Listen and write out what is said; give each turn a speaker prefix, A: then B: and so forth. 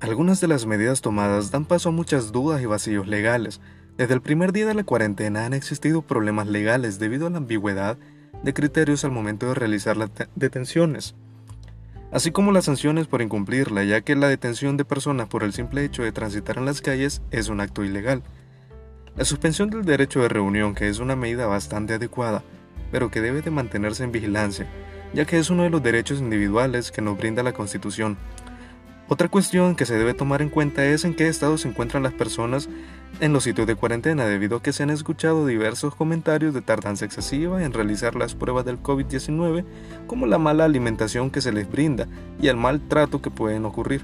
A: Algunas de las medidas tomadas dan paso a muchas dudas y vacíos legales. Desde el primer día de la cuarentena han existido problemas legales debido a la ambigüedad de criterios al momento de realizar las detenciones, así como las sanciones por incumplirla, ya que la detención de personas por el simple hecho de transitar en las calles es un acto ilegal. La suspensión del derecho de reunión, que es una medida bastante adecuada, pero que debe de mantenerse en vigilancia, ya que es uno de los derechos individuales que nos brinda la Constitución, otra cuestión que se debe tomar en cuenta es en qué estado se encuentran las personas en los sitios de cuarentena, debido a que se han escuchado diversos comentarios de tardanza excesiva en realizar las pruebas del COVID-19, como la mala alimentación que se les brinda y el mal trato que pueden ocurrir.